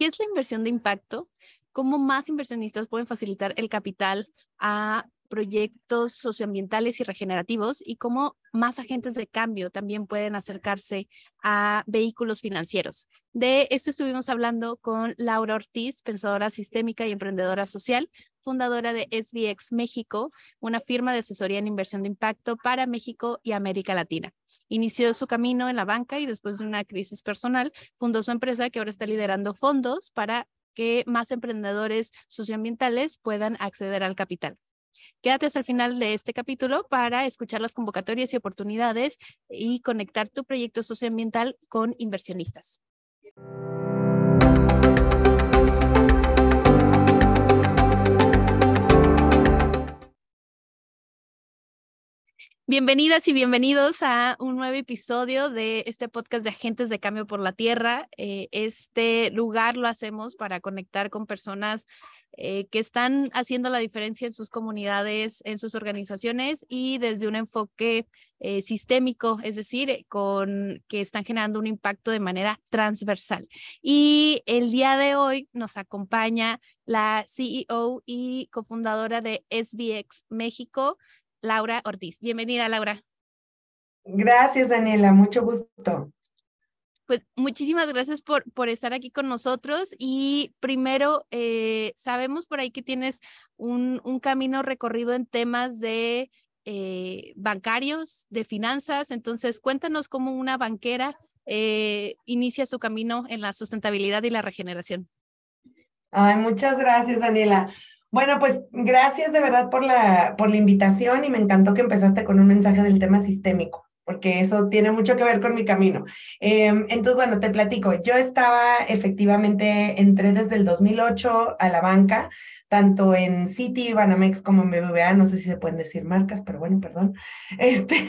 ¿Qué es la inversión de impacto? ¿Cómo más inversionistas pueden facilitar el capital a proyectos socioambientales y regenerativos y cómo más agentes de cambio también pueden acercarse a vehículos financieros. De esto estuvimos hablando con Laura Ortiz, pensadora sistémica y emprendedora social, fundadora de SBX México, una firma de asesoría en inversión de impacto para México y América Latina. Inició su camino en la banca y después de una crisis personal, fundó su empresa que ahora está liderando fondos para que más emprendedores socioambientales puedan acceder al capital. Quédate hasta el final de este capítulo para escuchar las convocatorias y oportunidades y conectar tu proyecto socioambiental con inversionistas. Bienvenidas y bienvenidos a un nuevo episodio de este podcast de Agentes de Cambio por la Tierra. Eh, este lugar lo hacemos para conectar con personas eh, que están haciendo la diferencia en sus comunidades, en sus organizaciones y desde un enfoque eh, sistémico, es decir, con que están generando un impacto de manera transversal. Y el día de hoy nos acompaña la CEO y cofundadora de SBX México, Laura Ortiz. Bienvenida, Laura. Gracias, Daniela. Mucho gusto. Pues muchísimas gracias por, por estar aquí con nosotros. Y primero, eh, sabemos por ahí que tienes un, un camino recorrido en temas de eh, bancarios, de finanzas. Entonces, cuéntanos cómo una banquera eh, inicia su camino en la sustentabilidad y la regeneración. Ay, muchas gracias, Daniela. Bueno, pues gracias de verdad por la, por la invitación y me encantó que empezaste con un mensaje del tema sistémico porque eso tiene mucho que ver con mi camino. Em, entonces, bueno, te platico. Yo estaba efectivamente, entré desde el 2008 a la banca, tanto en Citi, Banamex como en BBVA, no sé si se pueden decir marcas, pero bueno, perdón. Este,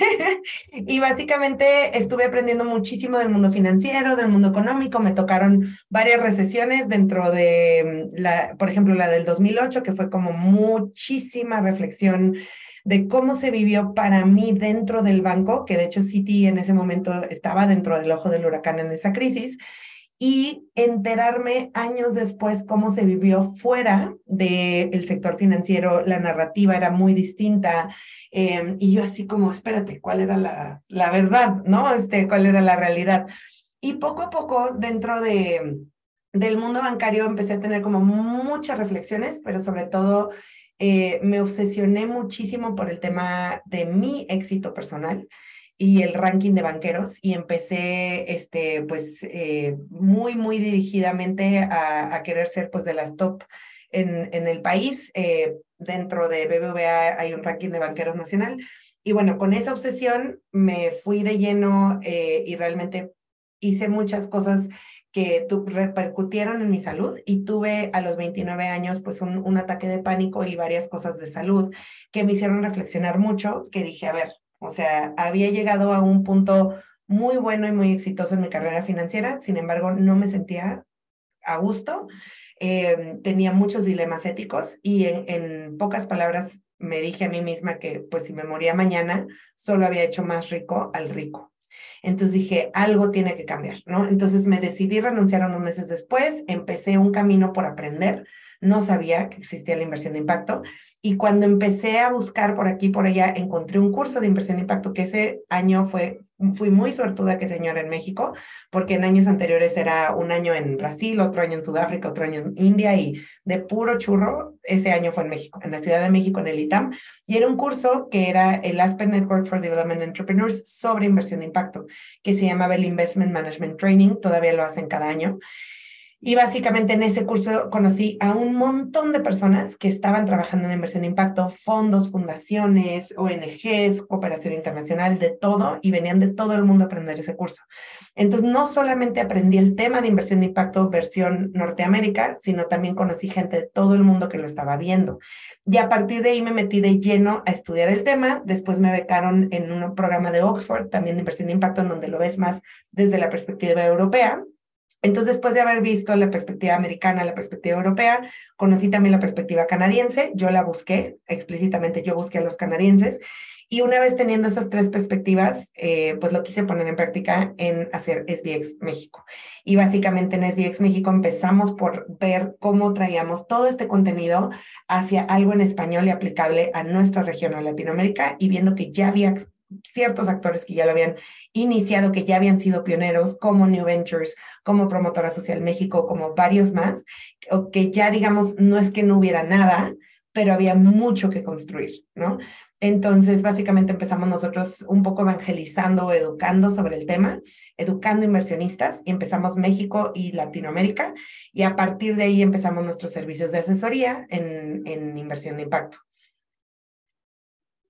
y básicamente estuve aprendiendo muchísimo del mundo financiero, del mundo económico, me tocaron varias recesiones dentro de, la, por ejemplo, la del 2008, que fue como muchísima reflexión de cómo se vivió para mí dentro del banco, que de hecho Citi en ese momento estaba dentro del ojo del huracán en esa crisis, y enterarme años después cómo se vivió fuera del sector financiero, la narrativa era muy distinta, em, y yo así como, espérate, ¿cuál era la, la verdad? ¿No? Este, ¿Cuál era la realidad? Y poco a poco, dentro de, del mundo bancario, empecé a tener como muchas reflexiones, pero sobre todo eh, me obsesioné muchísimo por el tema de mi éxito personal y el ranking de banqueros y empecé, este, pues, eh, muy, muy dirigidamente a, querer ser, pues, de las top en, en el país. Eh, dentro de BBVA hay un ranking de banqueros nacional. Y bueno, con esa obsesión me fui de lleno y realmente hice muchas cosas que repercutieron en mi salud y tuve a los 29 años pues un, ataque de pánico y varias cosas de salud que me hicieron reflexionar mucho, que dije, a ver, o sea, había llegado a un punto muy bueno y muy exitoso en mi carrera financiera, sin embargo, no me sentía a gusto, eh, tenía muchos dilemas éticos y en, en pocas palabras me dije a mí misma que pues si me moría mañana, solo había hecho más rico al rico. Entonces dije, algo tiene que cambiar, ¿no? Entonces me decidí renunciar unos meses después, empecé un camino por aprender, no sabía que existía la inversión de impacto y cuando empecé a buscar por aquí por allá encontré un curso de inversión de impacto que ese año fue fui muy suertuda que señora en México, porque en años anteriores era un año en Brasil, otro año en Sudáfrica, otro año en India y de puro churro, ese año fue en México, en la Ciudad de México, en el ITAM, y era un curso que era el Aspen Network for Development Entrepreneurs sobre inversión de impacto, que se llamaba el Investment Management Training, todavía lo hacen cada año. Y básicamente en ese curso conocí a un montón de personas que estaban trabajando en inversión de impacto, fondos, fundaciones, ONGs, cooperación internacional, de todo, y venían de todo el mundo a aprender ese curso. Entonces, no solamente aprendí el tema de inversión de impacto versión Norteamérica, sino también conocí gente de todo el mundo que lo estaba viendo. Y a partir de ahí me metí de lleno a estudiar el tema. Después me becaron en un programa de Oxford, también de inversión de impacto, en donde lo ves más desde la perspectiva europea. Entonces, después de haber visto la perspectiva americana, la perspectiva europea, conocí también la perspectiva canadiense. Yo la busqué explícitamente, yo busqué a los canadienses Y una vez teniendo esas tres perspectivas, eh, pues lo quise poner en práctica en hacer SBX México. Y básicamente en SBX México empezamos por ver cómo traíamos todo este contenido hacia algo en español y aplicable a nuestra región, a Latinoamérica, y viendo que ya había ciertos actores que ya lo habían iniciado, que ya habían sido pioneros, como New Ventures, como Promotora Social México, como varios más, que ya digamos, no es que no hubiera nada, pero había mucho que construir, ¿no? Entonces, básicamente empezamos nosotros un poco evangelizando, educando sobre el tema, educando inversionistas y empezamos México y Latinoamérica y a partir de ahí empezamos nuestros servicios de asesoría en, en inversión de impacto.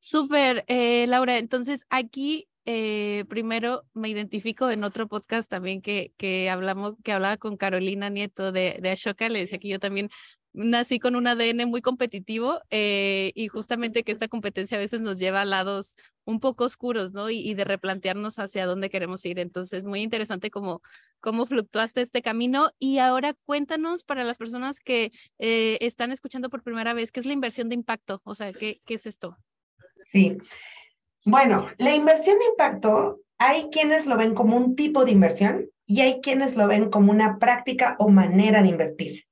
Súper, eh, Laura. Entonces, aquí eh, primero me identifico en otro podcast también que, que hablamos, que hablaba con Carolina Nieto de, de Ashoka, le decía que yo también nací con un ADN muy competitivo eh, y justamente que esta competencia a veces nos lleva a lados un poco oscuros, ¿no? Y, de replantearnos hacia dónde queremos ir. Entonces, muy interesante cómo, cómo fluctuaste este camino. Y ahora cuéntanos para las personas que eh, están escuchando por primera vez, ¿qué es la inversión de impacto? O sea, ¿qué, qué es esto? Sí. Bueno, la inversión de impacto, hay quienes lo ven como un tipo de inversión y hay quienes lo ven como una práctica o manera de invertir.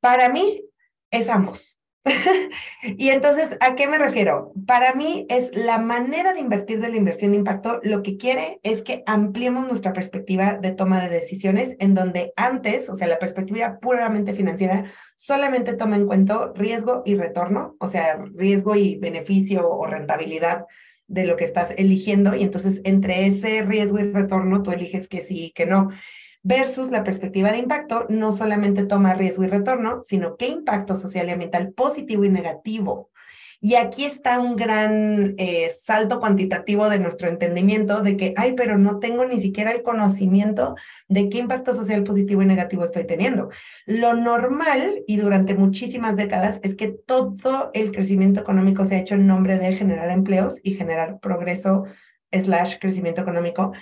Para mí es ambos. y entonces, ¿a qué me refiero? Para mí es la manera de invertir de la inversión de impacto, lo que quiere es que ampliemos nuestra perspectiva de toma de decisiones en donde antes, o sea, la perspectiva puramente financiera, solamente toma en cuenta riesgo y retorno, o sea, riesgo y beneficio o rentabilidad de lo que estás eligiendo y entonces entre ese riesgo y retorno tú eliges que sí y que no versus la perspectiva de impacto no solamente toma riesgo y retorno, sino qué impacto social y ambiental positivo y negativo. Y aquí está un gran eh, salto cuantitativo de nuestro entendimiento de que, ay, pero no tengo ni siquiera el conocimiento de qué impacto social positivo y negativo estoy teniendo. Lo normal, y durante muchísimas décadas, es que todo el crecimiento económico se ha hecho en nombre de generar empleos y generar progreso slash crecimiento económico,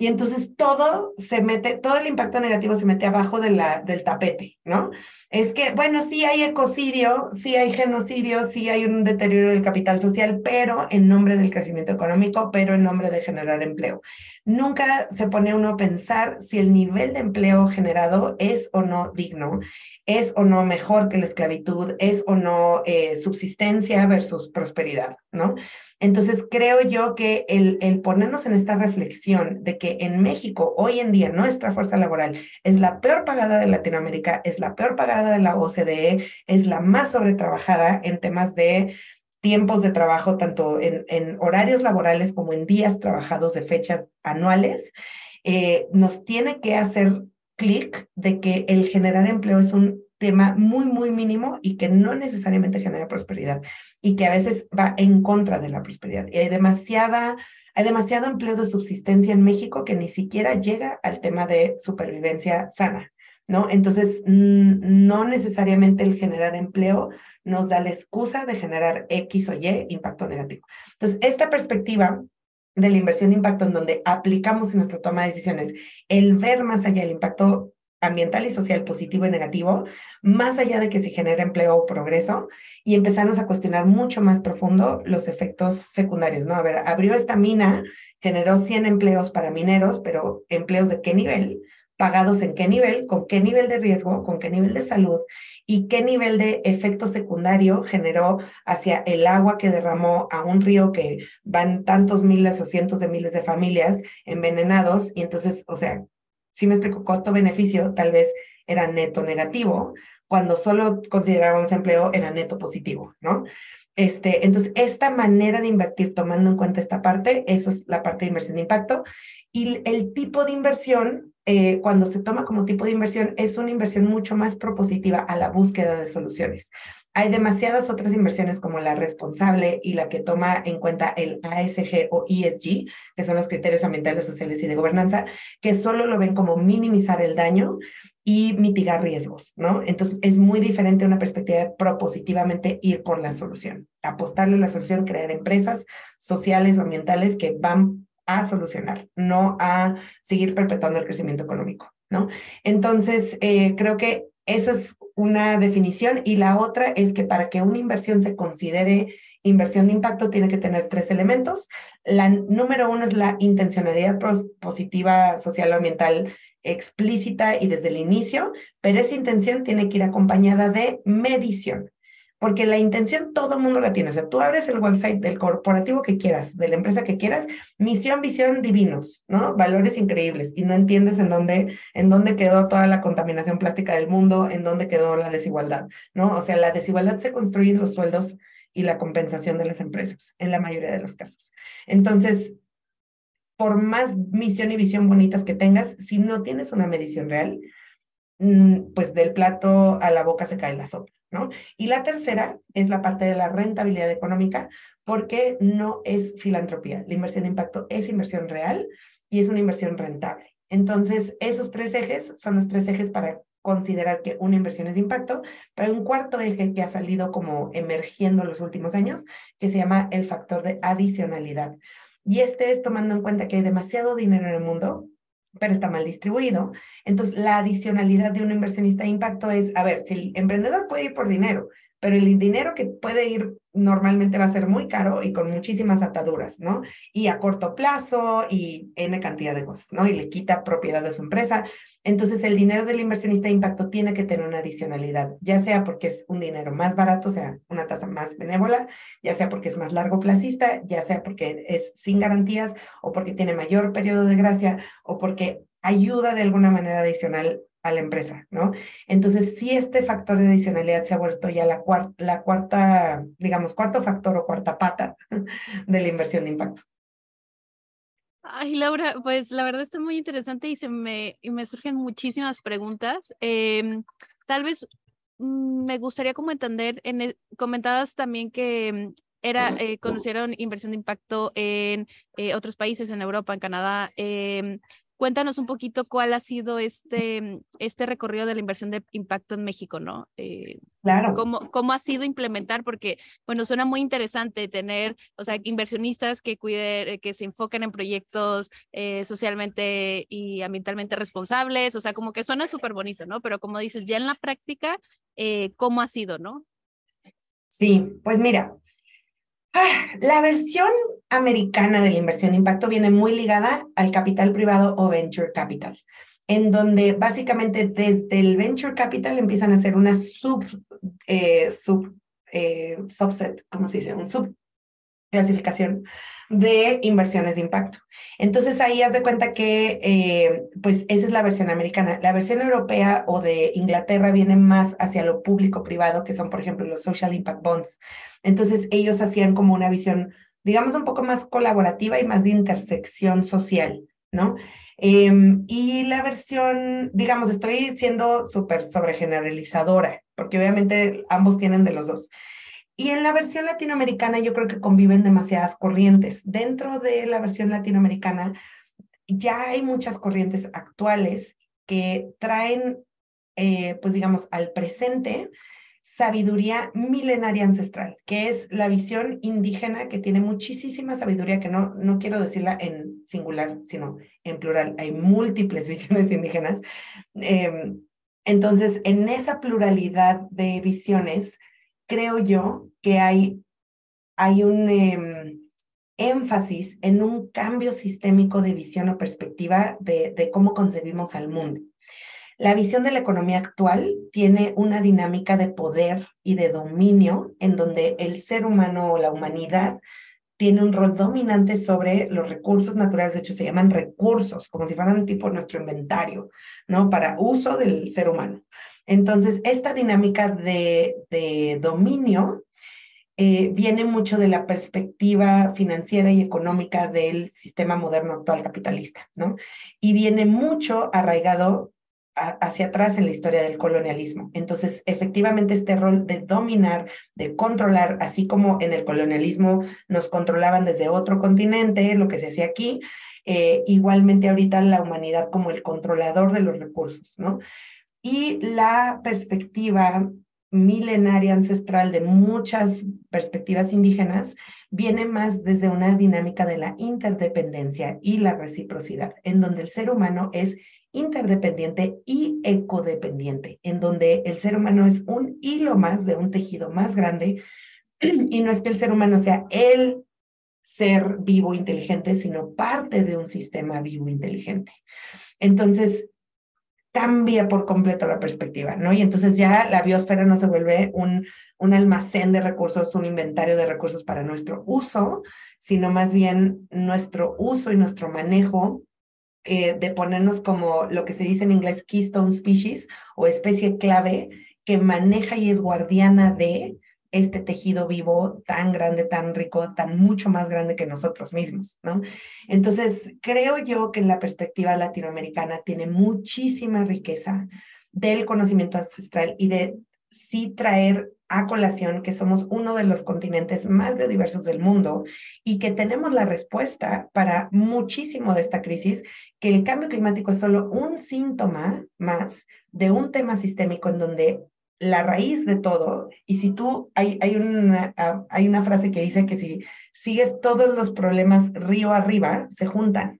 y entonces todo se mete, todo el impacto negativo se mete abajo del tapete, ¿no? Es que, bueno, sí hay ecocidio, sí hay genocidio, sí hay un deterioro del capital social, pero en nombre del crecimiento económico, pero en nombre de generar empleo. Nunca se pone uno a pensar si el nivel de empleo generado es o no digno, es o no mejor que la esclavitud, es o no eh, subsistencia versus prosperidad, ¿no? Entonces, creo yo que el, ponernos en esta reflexión de que en México, hoy en día, nuestra fuerza laboral es la peor pagada de Latinoamérica, es la peor pagada de la OCDE, es la más sobretrabajada en temas de tiempos de trabajo, tanto en, en horarios laborales como en días trabajados de fechas anuales, eh, nos tiene que hacer clic de que el generar empleo es un tema muy, muy mínimo y que no necesariamente genera prosperidad y que a veces va en contra de la prosperidad. Y hay demasiada, hay demasiado empleo de subsistencia en México que ni siquiera llega al tema de supervivencia sana. ¿No? Entonces, no necesariamente el generar empleo nos da la excusa de generar X o Y impacto negativo. Entonces, esta perspectiva de la inversión de impacto en donde aplicamos en nuestra toma de decisiones el ver más allá del impacto ambiental y social positivo y negativo, más allá de que se genere empleo o progreso, y empezarnos a cuestionar mucho más profundo los efectos secundarios, ¿no? A ver, abrió esta mina, generó 100 empleos para mineros, pero empleos de qué nivel, pagados en qué nivel, con qué nivel de riesgo, con qué nivel de salud y qué nivel de efecto secundario generó hacia el agua que derramó a un río que van tantos miles o cientos de miles de familias envenenados. Y entonces, o sea, si me explico, costo-beneficio tal vez era neto negativo, cuando solo considerábamos empleo era neto positivo, ¿no? Este, entonces, esta manera de invertir tomando en cuenta esta parte, eso es la parte de inversión de impacto. Y el tipo de inversión, eh, cuando se toma como tipo de inversión, es una inversión mucho más propositiva a la búsqueda de soluciones. Hay demasiadas otras inversiones como la responsable y la que toma en cuenta el ASG o ESG, que son los criterios ambientales, sociales y de gobernanza, que solo lo ven como minimizar el daño y mitigar riesgos, ¿no? Entonces es muy diferente una perspectiva de propositivamente ir por la solución, apostarle a la solución, crear empresas sociales o ambientales que van a solucionar, no a seguir perpetuando el crecimiento económico, ¿no? Entonces, eh, creo que esa es una definición y la otra es que para que una inversión se considere Inversión de impacto tiene que tener tres elementos. La número uno es la intencionalidad positiva social o ambiental explícita y desde el inicio, pero esa intención tiene que ir acompañada de medición. Porque la intención todo el mundo la tiene. O sea, tú abres el website del corporativo que quieras, de la empresa que quieras, misión, visión, divinos, ¿no? Valores increíbles. Y no entiendes en dónde, en dónde quedó toda la contaminación plástica del mundo, en dónde quedó la desigualdad, ¿no? O sea, la desigualdad se construye en los sueldos y la compensación de las empresas, en la mayoría de los casos. Entonces, por más misión y visión bonitas que tengas, si no tienes una medición real, mm, pues del plato a la boca se cae la sopa, ¿no? Y la tercera es la parte de la rentabilidad económica, porque no es filantropía. La inversión de impacto es inversión real y es una inversión rentable. Entonces, esos tres ejes son los tres ejes para considerar que una inversión es de impacto, pero hay un cuarto eje que ha salido como emergiendo en los últimos años, que se llama el factor de adicionalidad. Y este es tomando en cuenta que hay demasiado dinero en el mundo, pero está mal distribuido. Entonces, la adicionalidad de un inversionista de impacto es, a ver, si el emprendedor puede ir por dinero, pero el dinero que puede ir normalmente va a ser muy caro y con muchísimas ataduras, ¿no? Y a corto plazo y N cantidad de cosas, ¿no? Y le quita propiedad de su empresa. Entonces, el dinero del inversionista de impacto tiene que tener una adicionalidad, ya sea porque es un dinero más barato, o sea, una tasa más benévola, ya sea porque es más largo plazista, ya sea porque es sin garantías o porque tiene mayor periodo de gracia o porque ayuda de alguna manera adicional a la empresa, ¿no? Entonces, si este factor de adicionalidad se ha vuelto ya la, la cuarta, digamos, cuarto factor o cuarta pata de la inversión de impacto. Ay, Laura, pues la verdad está muy interesante y se me, y me surgen muchísimas preguntas. Em, tal vez mm, me gustaría como entender, en el, comentabas también que mm, era, eh, conocieron inversión de impacto en eh, otros países, en Europa, en Canadá. Eh, Cuéntanos un poquito cuál ha sido este, este recorrido de la inversión de impacto en México, ¿no? Eh, claro. Cómo, ¿Cómo ha sido implementar? Porque, bueno, suena muy interesante tener, o sea, inversionistas que cuiden, que se enfoquen en proyectos eh, socialmente y ambientalmente responsables, o sea, como que suena súper bonito, ¿no? Pero como dices, ya en la práctica, eh, ¿cómo ha sido, no? Sí, pues mira, la versión americana de la inversión de impacto viene muy ligada al capital privado o venture capital, en donde básicamente desde el venture capital empiezan a hacer una sub, eh, sub eh, subset, ¿cómo se dice? Un sub clasificación de inversiones de impacto. Entonces ahí haz de cuenta que eh, pues esa es la versión americana. La versión europea o de Inglaterra viene más hacia lo público-privado, que son por ejemplo los social impact bonds. Entonces ellos hacían como una visión, digamos, un poco más colaborativa y más de intersección social, ¿no? Em, y la versión, digamos, estoy siendo súper sobregeneralizadora, porque obviamente ambos tienen de los dos. Y en la versión latinoamericana yo creo que conviven demasiadas corrientes. Dentro de la versión latinoamericana ya hay muchas corrientes actuales que traen, eh, pues digamos, al presente sabiduría milenaria ancestral, que es la visión indígena que tiene muchísima sabiduría, que no, no quiero decirla en singular, sino en plural. Hay múltiples visiones indígenas. Em, entonces, en esa pluralidad de visiones, creo yo que hay, hay un em, énfasis en un cambio sistémico de visión o perspectiva de, de cómo concebimos al mundo. La visión de la economía actual tiene una dinámica de poder y de dominio en donde el ser humano o la humanidad tiene un rol dominante sobre los recursos naturales, de hecho se llaman recursos, como si fueran un tipo nuestro inventario, ¿no? Para uso del ser humano. Entonces, esta dinámica de, dominio eh, viene mucho de la perspectiva financiera y económica del sistema moderno actual capitalista, ¿no? Y viene mucho arraigado hacia atrás en la historia del colonialismo. Entonces, efectivamente, este rol de dominar, de controlar, así como en el colonialismo nos controlaban desde otro continente, lo que se hacía aquí, eh, igualmente ahorita la humanidad como el controlador de los recursos, ¿no? y la perspectiva milenaria ancestral de muchas perspectivas indígenas viene más desde una dinámica de la interdependencia y la reciprocidad, en donde el ser humano es interdependiente y ecodependiente, en donde el ser humano es un hilo más de un tejido más grande y no es que el ser humano sea el ser vivo inteligente, sino parte de un sistema vivo inteligente. Entonces, cambia por completo la perspectiva, ¿no? Y entonces ya la biosfera no se vuelve un, un almacén de recursos, un inventario de recursos para nuestro uso, sino más bien nuestro uso y nuestro manejo eh, de ponernos como lo que se dice en inglés keystone species o especie clave que maneja y es guardiana de este tejido vivo tan grande, tan rico, tan mucho más grande que nosotros mismos, ¿no? Entonces, creo yo que en la perspectiva latinoamericana tiene muchísima riqueza del conocimiento ancestral y de sí traer a colación que somos uno de los continentes más biodiversos del mundo y que tenemos la respuesta para muchísimo de esta crisis, que el cambio climático es solo un síntoma más de un tema sistémico en donde la raíz de todo, y si tú, hay, hay, una, ah, hay una frase que dice que si sigues todos los problemas río arriba, se juntan.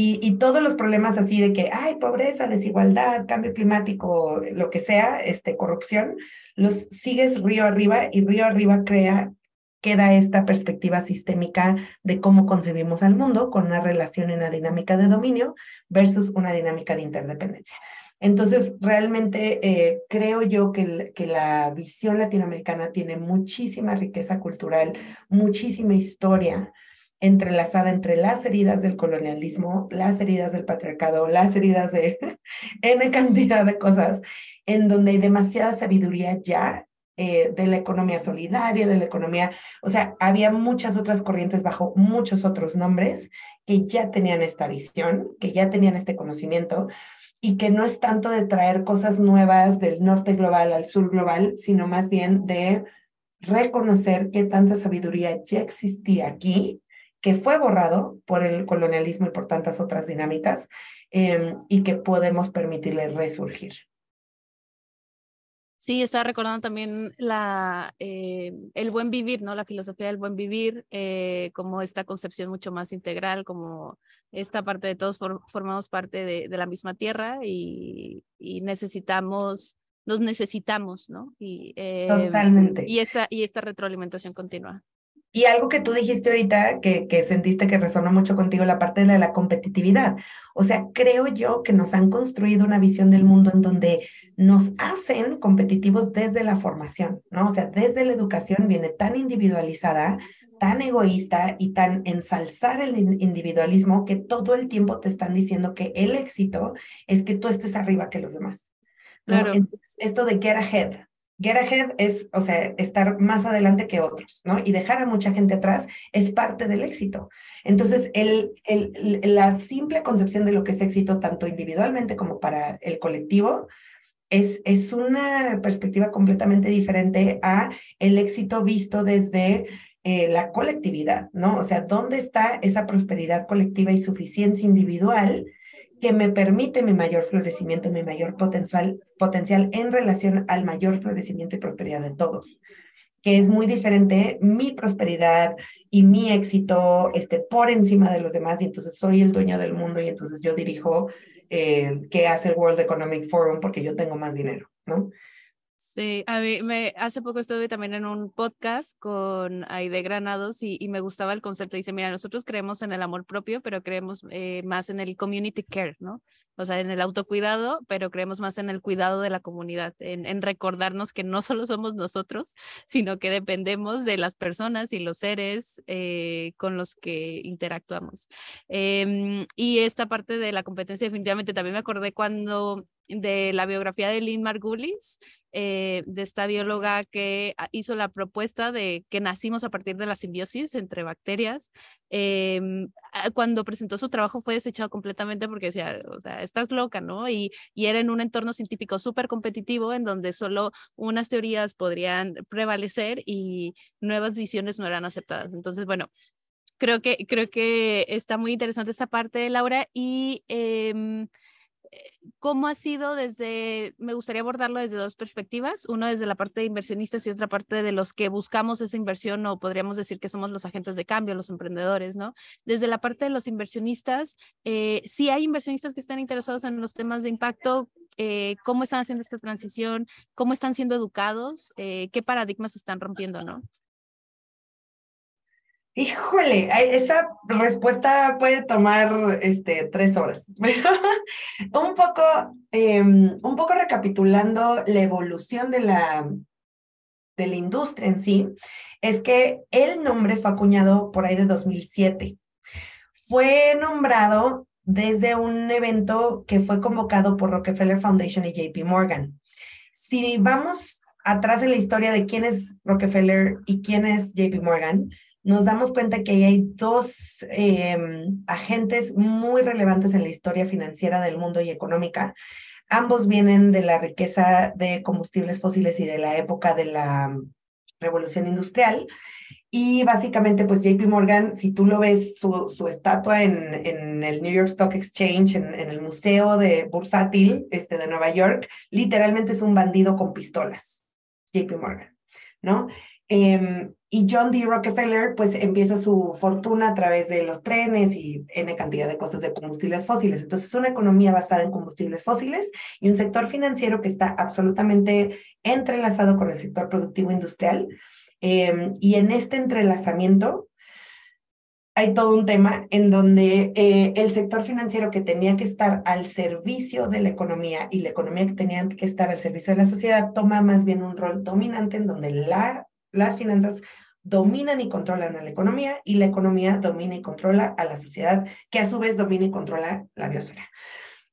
Y, todos los problemas así de que hay pobreza, desigualdad, cambio climático, lo que sea, este, corrupción, los sigues río arriba y río arriba crea, queda esta perspectiva sistémica de cómo concebimos al mundo con una relación en la dinámica de dominio versus una dinámica de interdependencia. Entonces, realmente eh, creo yo que, que, la visión latinoamericana tiene muchísima riqueza cultural, muchísima historia entrelazada entre las heridas del colonialismo, las heridas del patriarcado, las heridas de N cantidad de cosas, en donde hay demasiada sabiduría ya eh, de la economía solidaria, de la economía, o sea, había muchas otras corrientes bajo muchos otros nombres que ya tenían esta visión, que ya tenían este conocimiento, y que no es tanto de traer cosas nuevas del norte global al sur global, sino más bien de reconocer que tanta sabiduría ya existía aquí, que fue borrado por el colonialismo y por tantas otras dinámicas, em, y que podemos permitirle resurgir. Sí, estaba recordando también la, eh, el buen vivir, ¿no? La filosofía del buen vivir, eh, como esta concepción mucho más integral, como esta parte de todos formamos parte de, la misma tierra y, necesitamos, nos necesitamos, ¿no? Y, eh, Totalmente. Y esta, y esta retroalimentación continua. Y algo que tú dijiste ahorita, que, que sentiste que resonó mucho contigo, la parte de la competitividad. O sea, creo yo que nos han construido una visión del mundo en donde nos hacen competitivos desde la formación, ¿no? O sea, desde la educación viene tan individualizada, tan egoísta y tan ensalzar el individualismo que todo el tiempo te están diciendo que el éxito es que tú estés arriba que los demás. Claro. esto de get ahead, Get ahead es, o sea, estar más adelante que otros, ¿no? Y dejar a mucha gente atrás es parte del éxito. Entonces, el, el, la simple concepción de lo que es éxito, tanto individualmente como para el colectivo, es, es una perspectiva completamente diferente a el éxito visto desde eh, la colectividad, ¿no? O sea, ¿dónde está esa prosperidad colectiva y suficiencia individual? Que me permite mi mayor florecimiento, mi mayor potencial, potencial en relación al mayor florecimiento y prosperidad de todos, que es muy diferente mi prosperidad y mi éxito este, por encima de los demás y entonces soy el dueño del mundo y entonces yo dirijo eh, qué hace el World Economic Forum porque yo tengo más dinero, ¿no? Sí, a mí me, hace poco estuve también en un podcast con Aide Granados y, me gustaba el concepto. Dice, mira, nosotros creemos en el amor propio, pero creemos eh, más en el community care, ¿no? O sea, en el autocuidado, pero creemos más en el cuidado de la comunidad, en, en recordarnos que no solo somos nosotros, sino que dependemos de las personas y los seres eh, con los que interactuamos. Em, y esta parte de la competencia definitivamente también me acordé cuando de la biografía de Lynn Margulis, eh, de esta bióloga que hizo la propuesta de que nacimos a partir de la simbiosis entre bacterias. Em, cuando presentó su trabajo fue desechado completamente porque decía, o sea, estás loca, ¿no? Y, y era en un entorno científico súper competitivo en donde solo unas teorías podrían prevalecer y nuevas visiones no eran aceptadas. Entonces, bueno, creo que, creo que está muy interesante esta parte, Laura, y... Eh, ¿Cómo ha sido desde, me gustaría abordarlo desde dos perspectivas, uno desde la parte de inversionistas y otra parte de los que buscamos esa inversión o podríamos decir que somos los agentes de cambio, los emprendedores, ¿no? Desde la parte de los inversionistas, eh, sí hay inversionistas que están interesados en los temas de impacto, eh, cómo están haciendo esta transición, cómo están siendo educados, eh, qué paradigmas están rompiendo, ¿no? Híjole, esa respuesta puede tomar este, tres horas. un, poco, em, un poco recapitulando la evolución de la, de la industria en sí, es que el nombre fue acuñado por ahí de 2007. Fue nombrado desde un evento que fue convocado por Rockefeller Foundation y JP Morgan. Si vamos atrás en la historia de quién es Rockefeller y quién es JP Morgan, nos damos cuenta que hay dos em, agentes muy relevantes en la historia financiera del mundo y económica. Ambos vienen de la riqueza de combustibles fósiles y de la época de la revolución industrial. Y básicamente, pues JP Morgan, si tú lo ves, su, estatua en, en, el New York Stock Exchange, en, en, el Museo de Bursátil este, de Nueva York, literalmente es un bandido con pistolas, JP Morgan, ¿no? Eh, y John D. Rockefeller, pues empieza su fortuna a través de los trenes y N cantidad de cosas de combustibles fósiles. Entonces, es una economía basada en combustibles fósiles y un sector financiero que está absolutamente entrelazado con el sector productivo industrial. Eh, y en este entrelazamiento hay todo un tema en donde eh, el sector financiero que tenía que estar al servicio de la economía y la economía que tenía que estar al servicio de la sociedad toma más bien un rol dominante en donde la las finanzas dominan y controlan a la economía y la economía domina y controla a la sociedad, que a su vez domina y controla la biosfera.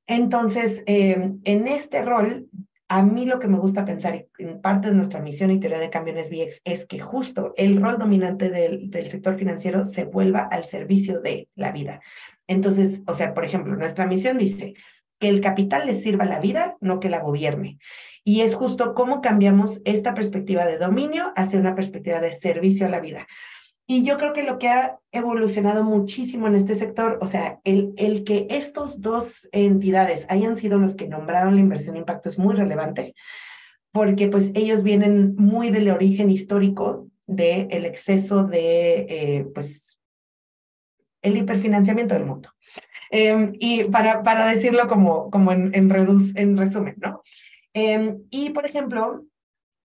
Entonces, em, en este rol, a mí lo que me gusta pensar, en parte de nuestra misión y teoría de cambio en es que justo el rol dominante del, del sector financiero se vuelva al servicio de la vida. Entonces, o sea, por ejemplo, nuestra misión dice que el capital le sirva la vida, no que la gobierne. Y es justo cómo cambiamos esta perspectiva de dominio hacia una perspectiva de servicio a la vida. Y yo creo que lo que ha evolucionado muchísimo en este sector, o sea, el, el que estos dos entidades hayan sido los que nombraron la inversión de impacto es muy relevante, porque pues ellos vienen muy del origen histórico del el exceso de, eh, pues, el hiperfinanciamiento del mundo. Em, y para, para decirlo como, como en, en, en resumen, ¿no? Em, y, por ejemplo,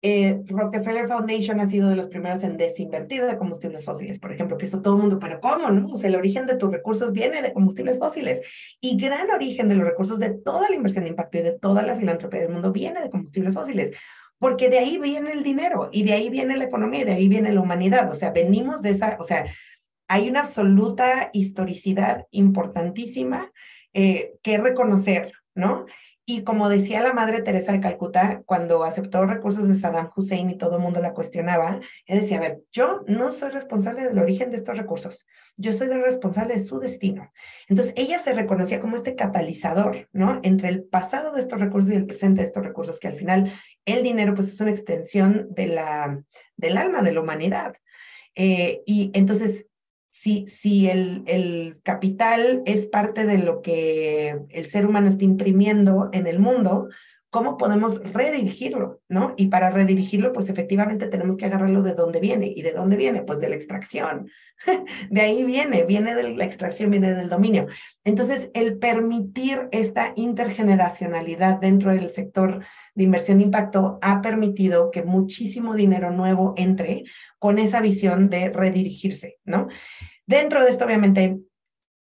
eh, Rockefeller Foundation ha sido de los primeros en desinvertir de combustibles fósiles, por ejemplo, que eso todo el mundo, pero ¿cómo? No? O sea, el origen de tus recursos viene de combustibles fósiles y gran origen de los recursos de toda la inversión de impacto y de toda la filantropía del mundo viene de combustibles fósiles, porque de ahí viene el dinero y de ahí viene la economía y de ahí viene la humanidad, o sea, venimos de esa, o sea, hay una absoluta historicidad importantísima eh, que reconocer, ¿no? Y como decía la madre Teresa de Calcuta, cuando aceptó recursos de Saddam Hussein y todo el mundo la cuestionaba, ella decía, a ver, yo no soy responsable del origen de estos recursos, yo soy responsable de su destino. Entonces, ella se reconocía como este catalizador, ¿no? Entre el pasado de estos recursos y el presente de estos recursos, que al final el dinero pues es una extensión de la, del alma de la humanidad. Eh, y entonces si, si el, el, capital es parte de lo que el ser humano está imprimiendo en el mundo, ¿cómo podemos redirigirlo? ¿no? Y para redirigirlo, pues efectivamente tenemos que agarrarlo de dónde viene. ¿Y de dónde viene? Pues de la extracción. De ahí viene, viene de la extracción, viene del dominio. Entonces, el permitir esta intergeneracionalidad dentro del sector de inversión de impacto ha permitido que muchísimo dinero nuevo entre con esa visión de redirigirse, ¿no? Dentro de esto, obviamente,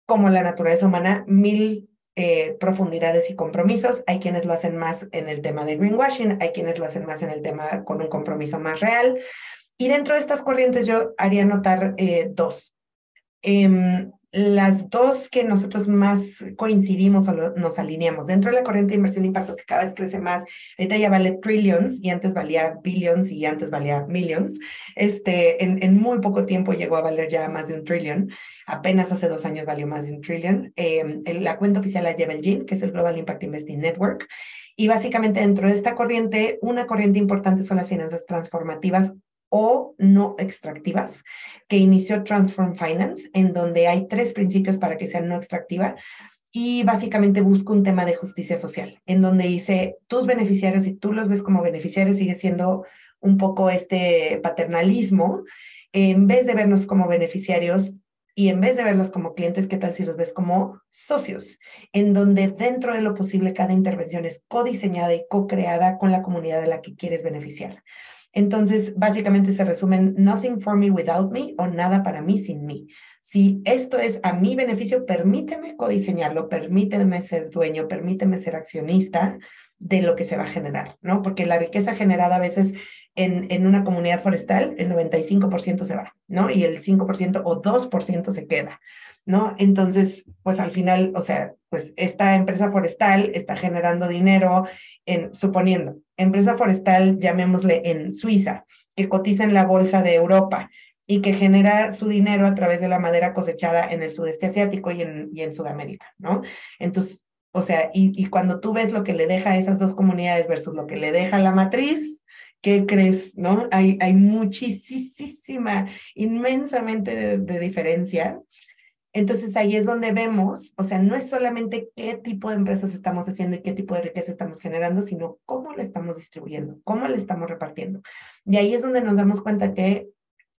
como la naturaleza humana, mil eh, profundidades y compromisos. Hay quienes lo hacen más en el tema de greenwashing, hay quienes lo hacen más en el tema con un compromiso más real. Y dentro de estas corrientes yo haría notar eh, dos. Em, las dos que nosotros más coincidimos o nos alineamos dentro de la corriente de inversión de impacto que cada vez crece más, ahorita ya vale trillions y antes valía billions y antes valía millions, este, en, en muy poco tiempo llegó a valer ya más de un trillion, apenas hace dos años valió más de un trillion. Eh, la cuenta oficial la lleva el que es el Global Impact Investing Network, y básicamente dentro de esta corriente, una corriente importante son las finanzas transformativas o no extractivas, que inició Transform Finance, en donde hay tres principios para que sean no extractiva y básicamente busca un tema de justicia social, en donde dice tus beneficiarios y tú los ves como beneficiarios, sigue siendo un poco este paternalismo, en vez de vernos como beneficiarios, y en vez de verlos como clientes, ¿qué tal si los ves como socios? En donde dentro de lo posible cada intervención es codiseñada y co-creada con la comunidad de la que quieres beneficiar. Entonces, básicamente se resumen nothing for me without me o nada para mí sin mí. Si esto es a mi beneficio, permíteme codiseñarlo, permíteme ser dueño, permíteme ser accionista de lo que se va a generar, ¿no? Porque la riqueza generada a veces en, en una comunidad forestal, el 95% se va, ¿no? Y el 5% o 2% se queda, ¿no? Entonces, pues al final, o sea, pues esta empresa forestal está generando dinero en, suponiendo, empresa forestal, llamémosle en Suiza, que cotiza en la bolsa de Europa y que genera su dinero a través de la madera cosechada en el sudeste asiático y en, y en Sudamérica, ¿no? Entonces, o sea, y, cuando tú ves lo que le deja a esas dos comunidades versus lo que le deja la matriz, ¿qué crees? ¿No? Hay, hay muchísima, inmensamente de diferencia. Entonces ahí es donde vemos, o sea, no es solamente qué tipo de empresas estamos haciendo y qué tipo de riqueza estamos generando, sino cómo la estamos distribuyendo, cómo la estamos repartiendo. Y ahí es donde nos damos cuenta que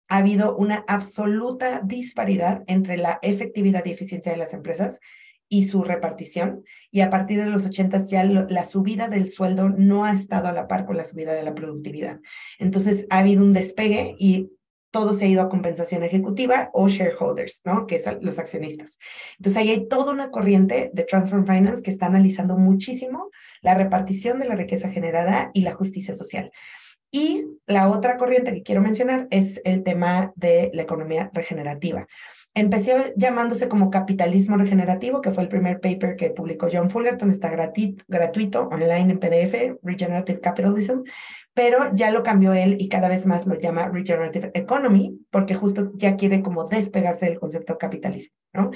ha habido una absoluta disparidad entre la efectividad y eficiencia de las empresas y su repartición. Y a partir de los 80 ya la subida del sueldo no ha estado a la par con la subida de la productividad. Entonces ha habido un despegue y todo se ha ido a compensación ejecutiva o shareholders, ¿no? Que es los accionistas. Entonces ahí hay toda una corriente de Transform Finance que está analizando muchísimo la repartición de la riqueza generada y la justicia social. Y la otra corriente que quiero mencionar es el tema de la economía regenerativa. Empezó llamándose como capitalismo regenerativo, que fue el primer paper que publicó John Fullerton, está gratuito, online en PDF, Regenerative Capitalism, pero ya lo cambió él y cada vez más lo llama Regenerative Economy, porque justo ya quiere como despegarse del concepto capitalismo, ¿no?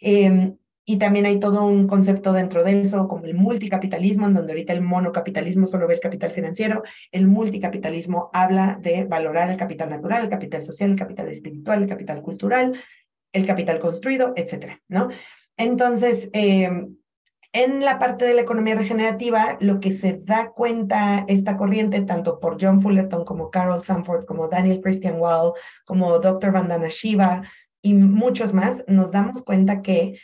Eh, y también hay todo un concepto dentro de eso, como el multicapitalismo, en donde ahorita el monocapitalismo solo ve el capital financiero, el multicapitalismo habla de valorar el capital natural, el capital social, el capital espiritual, el capital cultural, el capital construido, etcétera, ¿no? Entonces, eh, en la parte de la economía regenerativa, lo que se da cuenta esta corriente, tanto por John Fullerton como Carol Sanford, como Daniel Christian Wall, como Dr. Vandana Shiva y muchos más, nos damos cuenta que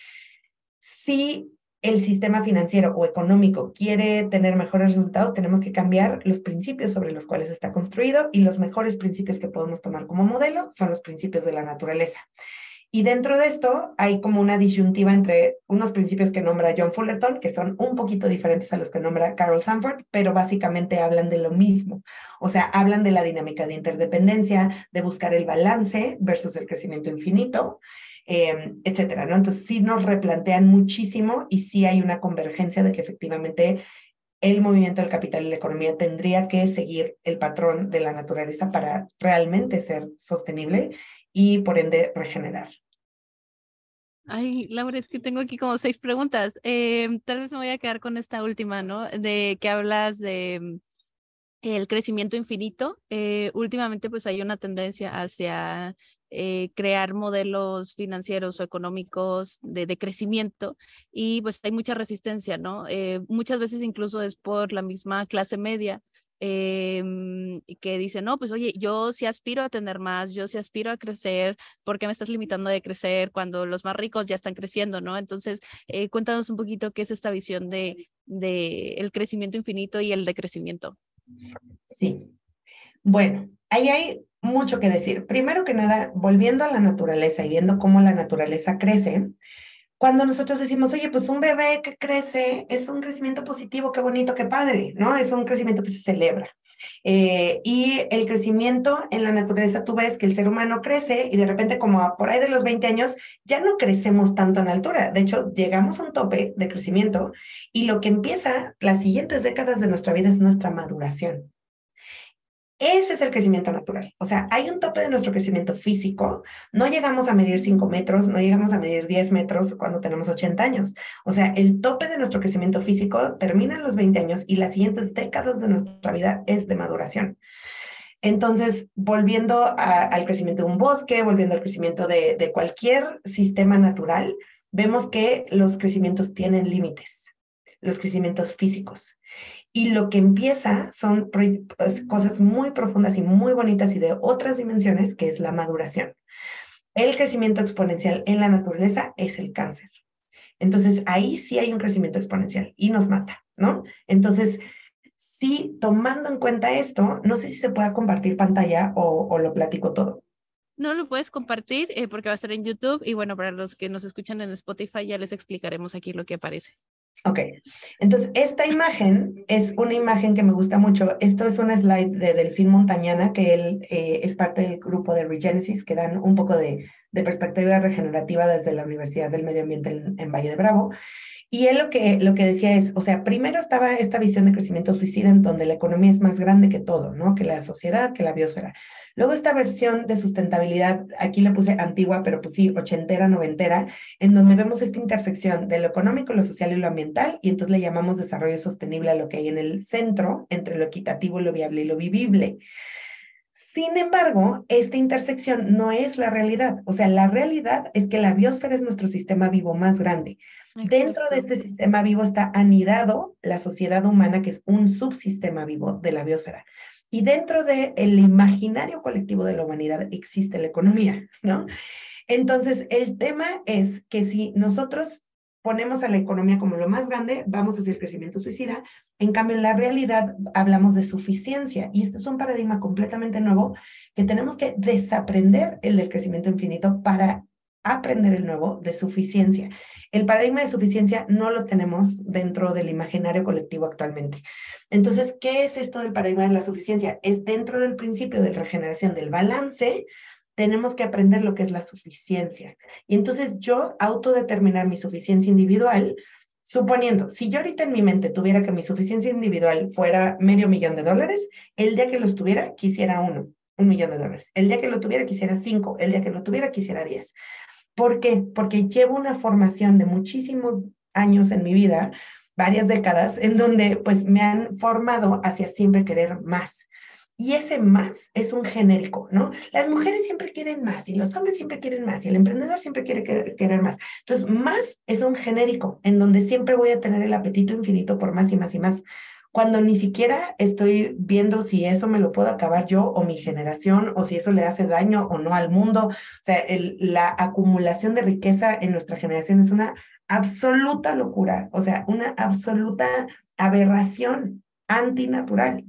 si el sistema financiero o económico quiere tener mejores resultados, tenemos que cambiar los principios sobre los cuales está construido y los mejores principios que podemos tomar como modelo son los principios de la naturaleza. Y dentro de esto hay como una disyuntiva entre unos principios que nombra John Fullerton, que son un poquito diferentes a los que nombra Carol Sanford, pero básicamente hablan de lo mismo. O sea, hablan de la dinámica de interdependencia, de buscar el balance versus el crecimiento infinito, eh, etcétera, ¿no? Entonces sí nos replantean muchísimo y sí hay una convergencia de que efectivamente el movimiento del capital y la economía tendría que seguir el patrón de la naturaleza para realmente ser sostenible y por ende regenerar. Ay, Laura, es que tengo aquí como seis preguntas. Eh, tal vez me voy a quedar con esta última, ¿no? De que hablas de mm, el crecimiento infinito. Eh, últimamente, pues hay una tendencia hacia eh, crear modelos financieros o económicos de, de, crecimiento y pues hay mucha resistencia, ¿no? Eh, muchas veces incluso es por la misma clase media eh, que dice, no, pues oye, yo sí aspiro a tener más, yo sí aspiro a crecer, ¿por qué me estás limitando de crecer cuando los más ricos ya están creciendo, ¿no? Entonces, eh, cuéntanos un poquito qué es esta visión de, de el crecimiento infinito y el decrecimiento. Sí. Bueno, ahí hay mucho que decir. Primero que nada, volviendo a la naturaleza y viendo cómo la naturaleza crece, cuando nosotros decimos, oye, pues un bebé que crece es un crecimiento positivo, qué bonito, qué padre, ¿no? Es un crecimiento que se celebra. Eh, y el crecimiento en la naturaleza, tú ves que el ser humano crece y de repente como por ahí de los 20 años ya no crecemos tanto en altura. De hecho, llegamos a un tope de crecimiento y lo que empieza las siguientes décadas de nuestra vida es nuestra maduración. Ese es el crecimiento natural. O sea, hay un tope de nuestro crecimiento físico. No llegamos a medir 5 metros, no llegamos a medir 10 metros cuando tenemos 80 años. O sea, el tope de nuestro crecimiento físico termina en los 20 años y las siguientes décadas de nuestra vida es de maduración. Entonces, volviendo al crecimiento de un bosque, volviendo al crecimiento de, de cualquier sistema natural, vemos que los crecimientos tienen límites, los crecimientos físicos. Y lo que empieza son pues, cosas muy profundas y muy bonitas y de otras dimensiones, que es la maduración. el crecimiento exponencial en la naturaleza es el cáncer. Entonces, ahí sí hay un crecimiento exponencial y nos mata, ¿no? Entonces, sí, tomando en cuenta esto, no sé si se pueda compartir pantalla o, lo platico todo. No lo puedes compartir eh, porque va a estar en YouTube y bueno, para los que nos escuchan en Spotify ya les explicaremos aquí lo que aparece. Ok, entonces esta imagen es una imagen que me gusta mucho. Esto es una slide de Delfín Montañana, que él eh, es parte del grupo de Regenesis, que dan un poco de, de perspectiva regenerativa desde la Universidad del Medio Ambiente en, Valle de Bravo. Y él lo que, lo que decía es, o sea, primero estaba esta visión de crecimiento suicida en donde la economía es más grande que todo, ¿no? Que la sociedad, que la biosfera. Luego esta versión de sustentabilidad, aquí le puse antigua, pero pues sí, ochentera, noventera, en donde vemos esta intersección de lo económico, lo social y lo ambiental, y entonces le llamamos desarrollo sostenible a lo que hay en el centro entre lo equitativo, lo viable y lo vivible. Sin embargo, esta intersección no es la realidad. O sea, la realidad es que la biosfera es nuestro sistema vivo más grande. Dentro de este sistema vivo está anidado la sociedad humana, que es un subsistema vivo de la biosfera. Y dentro del el imaginario colectivo de la humanidad existe la economía, ¿no? Entonces, el tema es que si nosotros ponemos a la economía como lo más grande, vamos a hacer crecimiento suicida. En cambio, en la realidad hablamos de suficiencia y esto es un paradigma completamente nuevo que tenemos que desaprender el del crecimiento infinito para aprender el nuevo de suficiencia. El paradigma de suficiencia no lo tenemos dentro del imaginario colectivo actualmente. Entonces, ¿qué es esto del paradigma de la suficiencia? Es dentro del principio de regeneración del balance, tenemos que aprender lo que es la suficiencia. Y entonces yo autodeterminar mi suficiencia individual, suponiendo, si yo ahorita en mi mente tuviera que mi suficiencia individual fuera medio millón de dólares, el día que los tuviera quisiera uno, un millón de dólares. El día que lo tuviera quisiera cinco, el día que lo tuviera quisiera diez. ¿Por qué? Porque llevo una formación de muchísimos años en mi vida, varias décadas, en donde pues me han formado hacia siempre querer más. Y ese más es un genérico, ¿no? Las mujeres siempre quieren más y los hombres siempre quieren más y el emprendedor siempre quiere querer más. Entonces, más es un genérico en donde siempre voy a tener el apetito infinito por más y más y más. Cuando ni siquiera estoy viendo si eso me lo puedo acabar yo o mi generación o si eso le hace daño o no al mundo. O sea, la acumulación de riqueza en nuestra generación es una absoluta locura, o sea, una absoluta aberración antinatural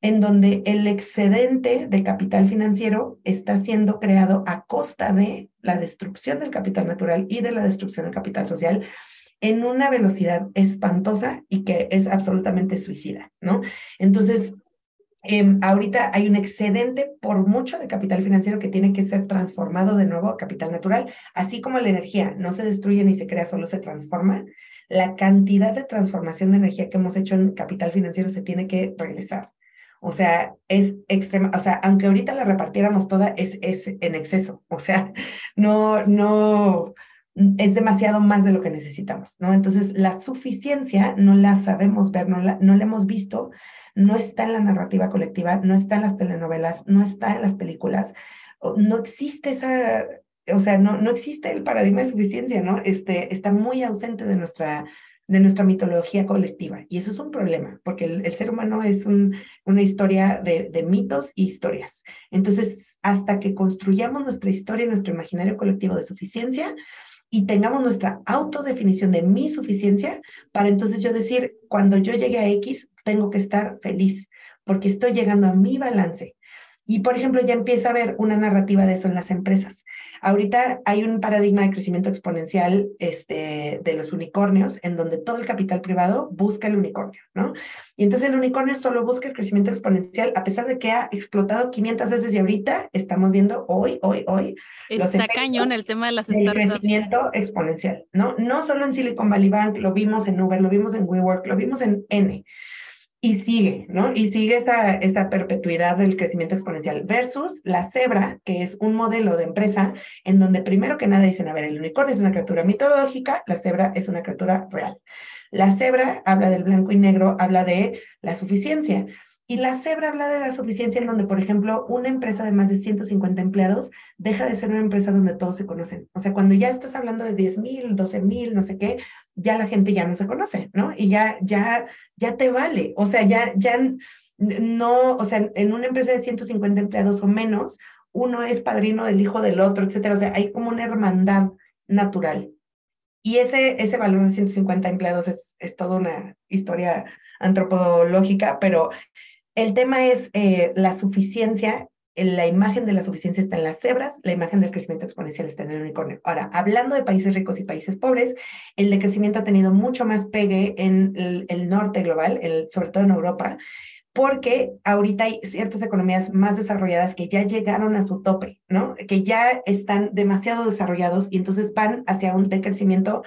en donde el excedente de capital financiero está siendo creado a costa de la destrucción del capital natural y de la destrucción del capital social en una velocidad espantosa y que es absolutamente suicida, ¿no? Entonces, em, ahorita hay un excedente por mucho de capital financiero que tiene que ser transformado de nuevo a capital natural, así como la energía no se destruye ni se crea, solo se transforma. La cantidad de transformación de energía que hemos hecho en capital financiero se tiene que regresar. O sea, es extrema, o sea, aunque ahorita la repartiéramos toda, es, es en exceso. O sea, no, no, es demasiado más de lo que necesitamos, ¿no? Entonces, la suficiencia no la sabemos ver, no la, no hemos visto, no está en la narrativa colectiva, no está en las telenovelas, no está en las películas, no existe esa, o sea, no, no existe el paradigma de suficiencia, ¿no? Este, está muy ausente de nuestra de nuestra mitología colectiva. Y eso es un problema, porque el, ser humano es una historia de, de, mitos y historias. Entonces, hasta que construyamos nuestra historia, nuestro imaginario colectivo de suficiencia y tengamos nuestra autodefinición de mi suficiencia, para entonces yo decir, cuando yo llegue a X, tengo que estar feliz, porque estoy llegando a mi balance, y, por ejemplo, ya empieza a haber una narrativa de eso en las empresas. Ahorita hay un paradigma de crecimiento exponencial este, de los unicornios, en donde todo el capital privado busca el unicornio, ¿no? Y entonces el unicornio solo busca el crecimiento exponencial, a pesar de que ha explotado 500 veces y ahorita estamos viendo hoy, hoy, hoy. Está cañón el tema de las startups. El crecimiento exponencial, ¿no? No solo en Silicon Valley Bank, lo vimos en Uber, lo vimos en WeWork, lo vimos en N y sigue, ¿no? Y sigue esa, esta perpetuidad del crecimiento exponencial versus la cebra, que es un modelo de empresa en donde primero que nada dicen, a ver, el unicornio es una criatura mitológica, la cebra es una criatura real. La cebra habla del blanco y negro, habla de la suficiencia. Y la cebra habla de la suficiencia en donde, por ejemplo, una empresa de más de 150 empleados deja de ser una empresa donde todos se conocen. O sea, cuando ya estás hablando de 10 mil, 12 mil, no sé qué, ya la gente ya no se conoce, ¿no? Y ya, ya, ya te vale. O sea, ya, ya no, o sea, en una empresa de 150 empleados o menos, uno es padrino del hijo del otro, etcétera. O sea, hay como una hermandad natural. Y ese, ese valor de 150 empleados es, es toda una historia antropológica, pero el tema es eh, la suficiencia la imagen de la suficiencia está en las cebras, la imagen del crecimiento exponencial está en el unicornio. Ahora, hablando de países ricos y países pobres, el decrecimiento ha tenido mucho más pegue en el, norte global, sobre todo en Europa, porque ahorita hay ciertas economías más desarrolladas que ya llegaron a su tope, ¿no? Que ya están demasiado desarrollados y entonces van hacia un decrecimiento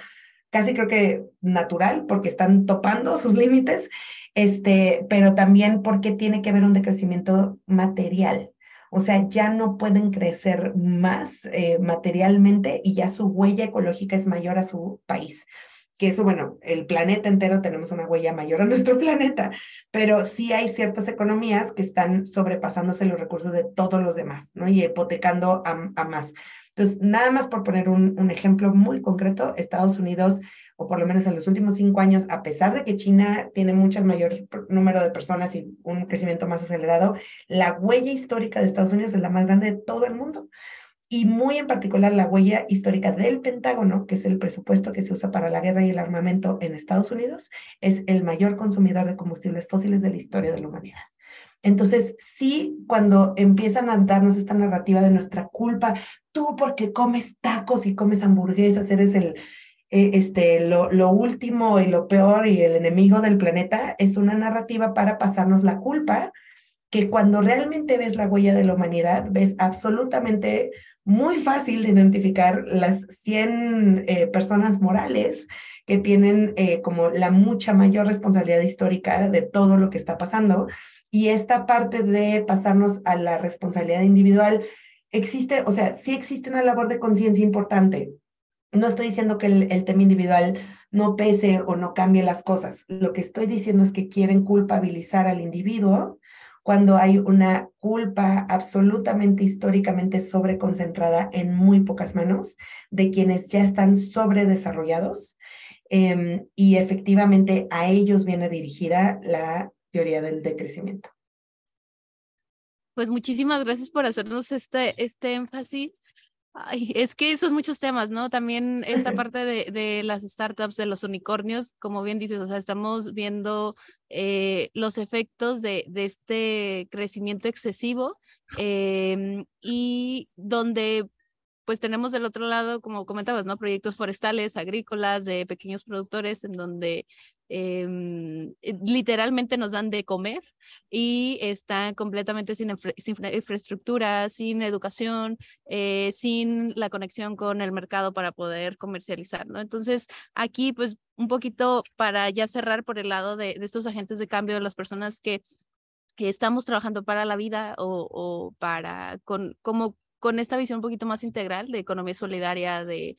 casi creo que natural, porque están topando sus límites, este, pero también porque tiene que haber un decrecimiento material, o sea, ya no pueden crecer más eh, materialmente y ya su huella ecológica es mayor a su país. Que eso, bueno, el planeta entero tenemos una huella mayor a nuestro planeta, pero sí hay ciertas economías que están sobrepasándose los recursos de todos los demás, ¿no? Y hipotecando a, a más. Entonces, nada más por poner un, un ejemplo muy concreto, Estados Unidos o por lo menos en los últimos cinco años, a pesar de que China tiene mucho mayor número de personas y un crecimiento más acelerado, la huella histórica de Estados Unidos es la más grande de todo el mundo. Y muy en particular la huella histórica del Pentágono, que es el presupuesto que se usa para la guerra y el armamento en Estados Unidos, es el mayor consumidor de combustibles fósiles de la historia de la humanidad. Entonces, sí, cuando empiezan a darnos esta narrativa de nuestra culpa, tú porque comes tacos y comes hamburguesas, eres el, eh, este, lo, lo, último y lo peor y el enemigo del planeta es una narrativa para pasarnos la culpa, que cuando realmente ves la huella de la humanidad, ves absolutamente muy fácil de identificar las 100 eh, personas morales que tienen eh, como la mucha mayor responsabilidad histórica de todo lo que está pasando. Y esta parte de pasarnos a la responsabilidad individual, existe, o sea, sí existe una labor de conciencia importante, no estoy diciendo que el, tema individual no pese o no cambie las cosas. Lo que estoy diciendo es que quieren culpabilizar al individuo cuando hay una culpa absolutamente históricamente sobreconcentrada en muy pocas manos de quienes ya están sobredesarrollados em, y efectivamente a ellos viene dirigida la teoría del decrecimiento. Pues muchísimas gracias por hacernos este, este énfasis. Ay, es que son muchos temas, ¿no? También esta parte de, de, las startups, de los unicornios, como bien dices, o sea, estamos viendo eh, los efectos de, de, este crecimiento excesivo em, y donde pues tenemos del otro lado, como comentabas, ¿no? Proyectos forestales, agrícolas, de pequeños productores, en donde eh, literalmente nos dan de comer y están completamente sin, infraestructura, sin educación, eh, sin la conexión con el mercado para poder comercializar, ¿no? Entonces, aquí, pues, un poquito para ya cerrar por el lado de, estos agentes de cambio, de las personas que estamos trabajando para la vida o, para con, como con esta visión un poquito más integral de economía solidaria, de,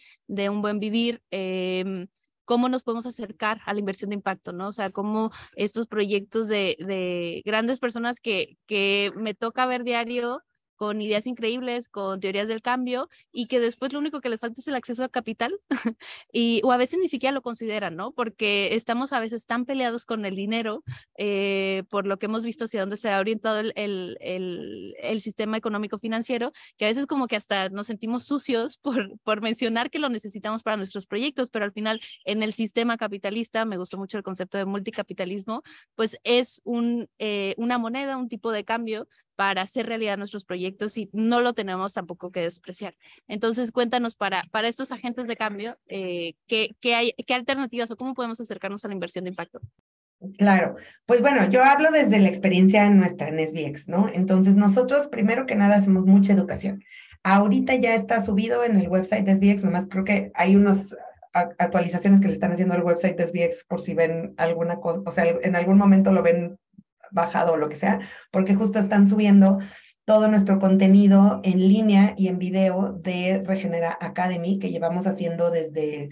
un buen vivir, eh, cómo nos podemos acercar a la inversión de impacto, ¿no? O sea, cómo estos proyectos de, de grandes personas que, que me toca ver diario con ideas increíbles, con teorías del cambio y que después lo único que les falta es el acceso al capital y o a veces ni siquiera lo consideran, ¿no? Porque estamos a veces tan peleados con el dinero eh, por lo que hemos visto hacia dónde se ha orientado el, el, el, el, sistema económico financiero, que a veces como que hasta nos sentimos sucios por, por mencionar que lo necesitamos para nuestros proyectos, pero al final en el sistema capitalista, me gustó mucho el concepto de multicapitalismo, pues es un, eh, una moneda, un tipo de cambio para hacer realidad nuestros proyectos y no lo tenemos tampoco que despreciar. Entonces, cuéntanos para, para estos agentes de cambio, eh, ¿qué, qué, hay, ¿qué alternativas o cómo podemos acercarnos a la inversión de impacto? Claro, pues bueno, yo hablo desde la experiencia nuestra en SBX, ¿no? Entonces, nosotros primero que nada hacemos mucha educación. Ahorita ya está subido en el website de SBX, nomás creo que hay unas actualizaciones que le están haciendo al website de SBX por si ven alguna cosa, o sea, en algún momento lo ven bajado o lo que sea, porque justo están subiendo todo nuestro contenido en línea y en video de Regenera Academy, que llevamos haciendo desde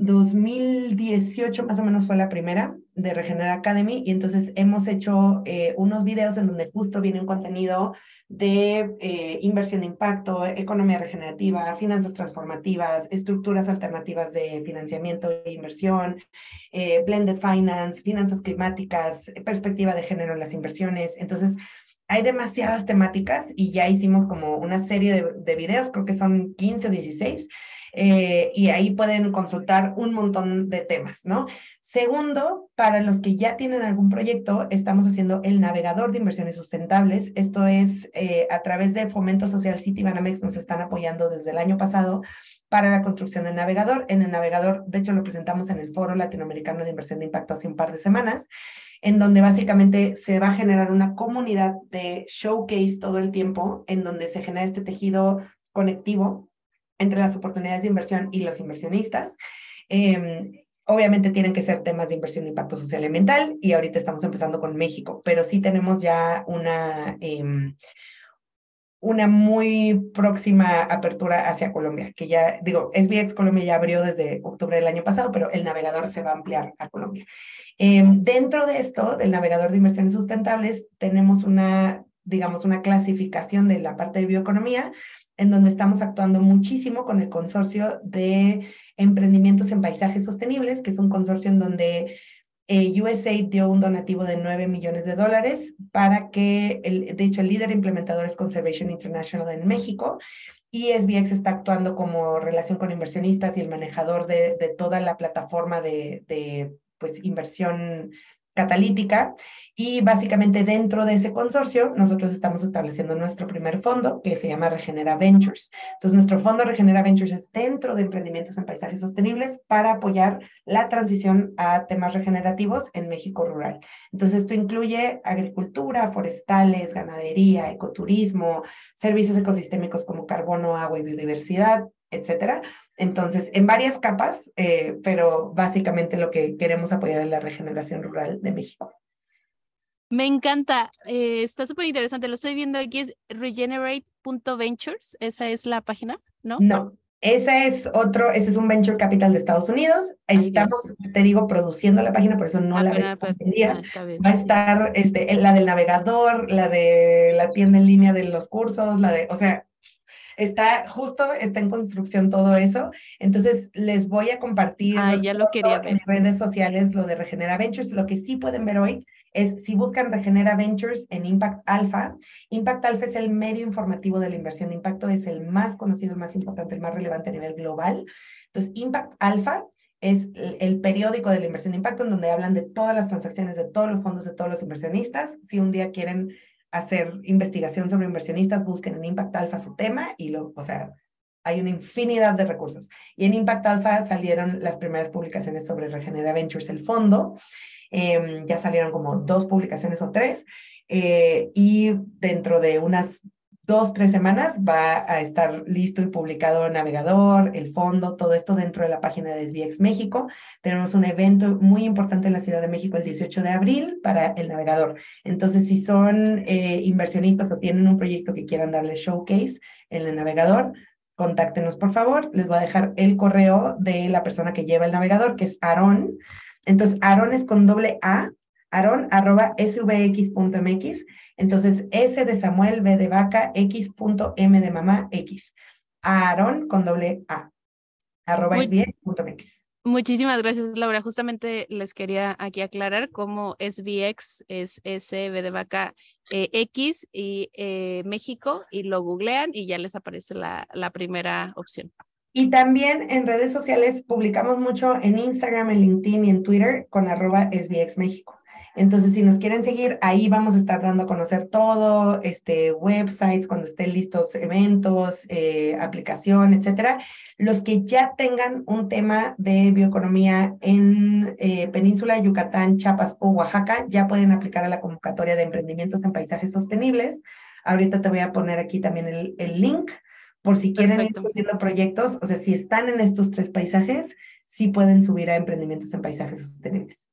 2018 más o menos fue la primera de Regenera Academy y entonces hemos hecho eh, unos videos en donde justo viene un contenido de eh, inversión de impacto, economía regenerativa, finanzas transformativas, estructuras alternativas de financiamiento e inversión, eh, blended finance, finanzas climáticas, perspectiva de género en las inversiones. Entonces, hay demasiadas temáticas y ya hicimos como una serie de, de videos, creo que son 15 o 16, eh, y ahí pueden consultar un montón de temas, ¿no? Segundo, para los que ya tienen algún proyecto, estamos haciendo el navegador de inversiones sustentables. Esto es eh, a través de Fomento Social City Banamex, nos están apoyando desde el año pasado para la construcción del navegador. En el navegador, de hecho, lo presentamos en el Foro Latinoamericano de Inversión de Impacto hace un par de semanas, en donde básicamente se va a generar una comunidad de showcase todo el tiempo, en donde se genera este tejido conectivo entre las oportunidades de inversión y los inversionistas. Em, obviamente tienen que ser temas de inversión de impacto social y ambiental y ahorita estamos empezando con México, pero sí tenemos ya una, em, una muy próxima apertura hacia Colombia, que ya, digo, SBX Colombia ya abrió desde octubre del año pasado, pero el navegador se va a ampliar a Colombia. Em, dentro de esto, del navegador de inversiones sustentables, tenemos una, digamos, una clasificación de la parte de bioeconomía, en donde estamos actuando muchísimo con el consorcio de emprendimientos en paisajes sostenibles, que es un consorcio en donde eh, USAID dio un donativo de 9 millones de dólares para que, el, de hecho, el líder implementador es Conservation International en México y SBX está actuando como relación con inversionistas y el manejador de, de toda la plataforma de, de pues, inversión catalítica y básicamente dentro de ese consorcio nosotros estamos estableciendo nuestro primer fondo que se llama Regenera Ventures. Entonces nuestro fondo Regenera Ventures es dentro de emprendimientos en paisajes sostenibles para apoyar la transición a temas regenerativos en México rural. Entonces esto incluye agricultura, forestales, ganadería, ecoturismo, servicios ecosistémicos como carbono, agua y biodiversidad, etcétera. Entonces, en varias capas, eh, pero básicamente lo que queremos apoyar es la regeneración rural de México. Me encanta, eh, está súper interesante. Lo estoy viendo aquí, es regenerate.ventures, esa es la página, ¿no? No, ese es otro, ese es un venture capital de Estados Unidos. Estamos, te digo, produciendo la página, por eso no ah, la ves ah, Va a estar este, la del navegador, la de la tienda en línea de los cursos, la de, o sea, está justo, está en construcción todo eso. Entonces, les voy a compartir ah, ya lo quería en redes sociales lo de Regenera Ventures. Lo que sí pueden ver hoy es si buscan Regenera Ventures en Impact Alpha. Impact Alpha es el medio informativo de la inversión de impacto, es el más conocido, el más importante, el más relevante a nivel global. Entonces, Impact Alpha es el, periódico de la inversión de impacto en donde hablan de todas las transacciones de todos los fondos de todos los inversionistas. Si un día quieren hacer investigación sobre inversionistas, busquen en Impact Alpha su tema y lo, o sea, hay una infinidad de recursos. Y en Impact Alpha salieron las primeras publicaciones sobre Regenera Ventures, el fondo. Em, ya salieron como dos publicaciones o tres. Eh, y dentro de unas dos, tres semanas va a estar listo y publicado el navegador, el fondo, todo esto dentro de la página de SBX México. Tenemos un evento muy importante en la Ciudad de México el 18 de abril para el navegador. Entonces, si son eh, inversionistas o tienen un proyecto que quieran darle showcase en el navegador, contáctenos por favor. Les voy a dejar el correo de la persona que lleva el navegador, que es Aaron. Entonces, Aaron es con doble A, aaron arroba svx.mx. Entonces, S de Samuel, B de vaca, X.M de mamá, X. Aaron con doble A, arroba svx.mx. Muchísimas gracias, Laura. Justamente les quería aquí aclarar cómo SVX es S, B de vaca, eh, X y eh, México, y lo googlean y ya les aparece la, la primera opción. Y también en redes sociales publicamos mucho en Instagram, en LinkedIn y en Twitter con arroba SBX México. Entonces, si nos quieren seguir, ahí vamos a estar dando a conocer todo, este, websites, cuando estén listos eventos, eh, aplicación, etcétera. Los que ya tengan un tema de bioeconomía en eh, Península, Yucatán, Chiapas o Oaxaca, ya pueden aplicar a la convocatoria de emprendimientos en paisajes sostenibles. Ahorita te voy a poner aquí también el, el link por si quieren ir subiendo proyectos. O sea, si están en estos tres paisajes, sí pueden subir a emprendimientos en paisajes sostenibles.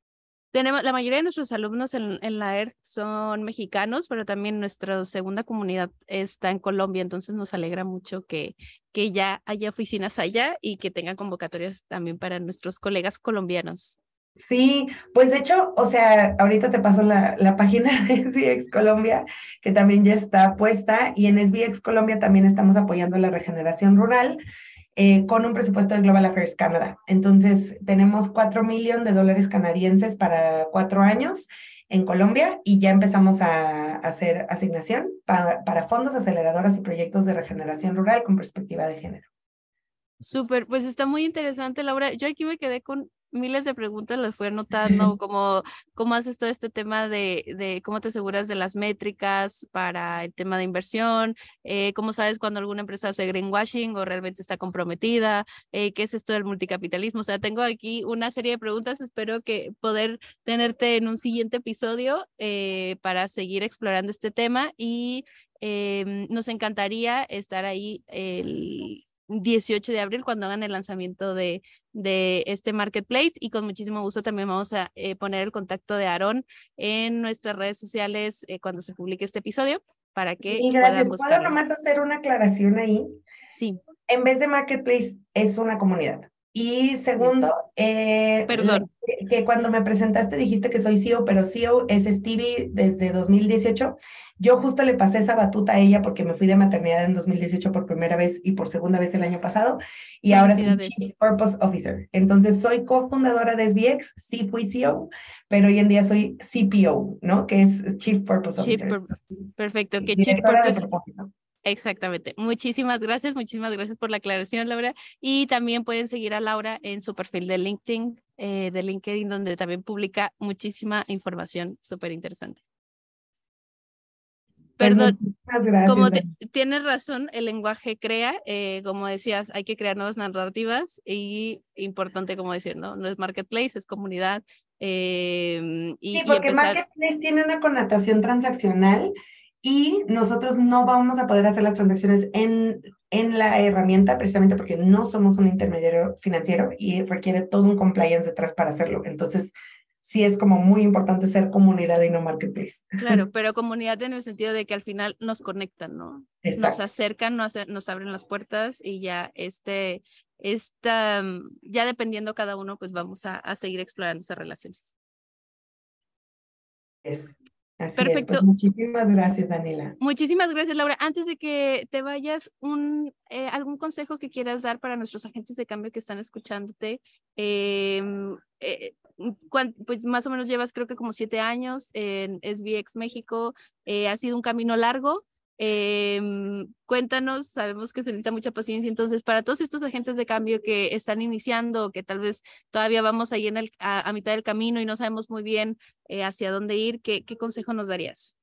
Tenemos, la mayoría de nuestros alumnos en, la ERT son mexicanos, pero también nuestra segunda comunidad está en Colombia, entonces nos alegra mucho que, que ya haya oficinas allá y que tengan convocatorias también para nuestros colegas colombianos. Sí, pues de hecho, o sea, ahorita te paso la, la página de SBX Colombia, que también ya está puesta, y en SBX Colombia también estamos apoyando la regeneración rural. Eh, con un presupuesto de Global Affairs Canada. Entonces, tenemos 4 millones de dólares canadienses para cuatro años en Colombia y ya empezamos a, hacer asignación para fondos, aceleradoras y proyectos de regeneración rural con perspectiva de género. Súper, pues está muy interesante, Laura. Yo aquí me quedé con miles de preguntas, las fui anotando, como cómo haces todo este tema de, de, cómo te aseguras de las métricas para el tema de inversión, eh, cómo sabes cuando alguna empresa hace greenwashing o realmente está comprometida, eh, qué es esto del multicapitalismo. O sea, tengo aquí una serie de preguntas, espero que poder tenerte en un siguiente episodio eh, para seguir explorando este tema y em, nos encantaría estar ahí el 18 de abril cuando hagan el lanzamiento de, de este marketplace y con muchísimo gusto también vamos a eh, poner el contacto de Aarón en nuestras redes sociales eh, cuando se publique este episodio para que y gracias. ¿Puedo nomás hacer una aclaración ahí? Sí. En vez de marketplace es una comunidad. Y segundo, eh, Perdón. Que, cuando me presentaste dijiste que soy CEO, pero CEO es Stevie desde 2018. Yo justo le pasé esa batuta a ella porque me fui de maternidad en 2018 por primera vez y por segunda vez el año pasado. Y ahora soy Chief Purpose Officer. Entonces soy cofundadora de SBX, sí fui CEO, pero hoy en día soy CPO, ¿no? Que es Chief Purpose Officer. Perfecto, que Chief Purpose Exactamente. Muchísimas gracias, muchísimas gracias por la aclaración, Laura. Y también pueden seguir a Laura en su perfil de LinkedIn, eh, de LinkedIn, donde también publica muchísima información súper interesante. Pues Perdón, como tienes razón, el lenguaje crea, eh, como decías, hay que crear nuevas narrativas y importante como decir, ¿no? No es marketplace, es comunidad. Eh, y, sí, porque marketplace tiene una connotación transaccional y nosotros no vamos a poder hacer las transacciones en, en la herramienta precisamente porque no somos un intermediario financiero y requiere todo un compliance detrás para hacerlo. Entonces, sí es como muy importante ser comunidad y no marketplace. Claro, pero comunidad en el sentido de que al final nos conectan, ¿no? Nos acercan, nos, nos abren las puertas y ya este, esta, ya dependiendo cada uno, pues vamos a, a seguir explorando esas relaciones. Es. Así pues, Perfecto. muchísimas gracias, Daniela. Muchísimas gracias, Laura. Antes de que te vayas, un, eh, ¿algún consejo que quieras dar para nuestros agentes de cambio que están escuchándote? Em, eh, pues más o menos llevas creo que como siete años en SBX México. Eh, ha sido un camino largo. Eh, cuéntanos, sabemos que se necesita mucha paciencia, entonces para todos estos agentes de cambio que están iniciando, que tal vez todavía vamos ahí en el, a, mitad del camino y no sabemos muy bien eh, hacia dónde ir, ¿qué, ¿qué consejo nos darías?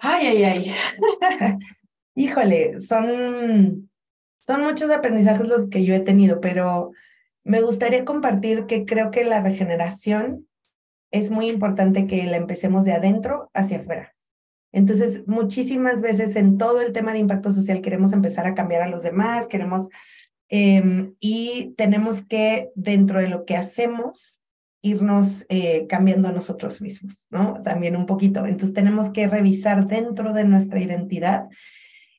Ay, ay, ay. Híjole, son, son muchos aprendizajes los que yo he tenido, pero me gustaría compartir que creo que la regeneración es muy importante que la empecemos de adentro hacia afuera. Entonces, muchísimas veces en todo el tema de impacto social queremos empezar a cambiar a los demás, queremos, em, y tenemos que, dentro de lo que hacemos, irnos eh, cambiando a nosotros mismos, ¿no? También un poquito. Entonces, tenemos que revisar dentro de nuestra identidad.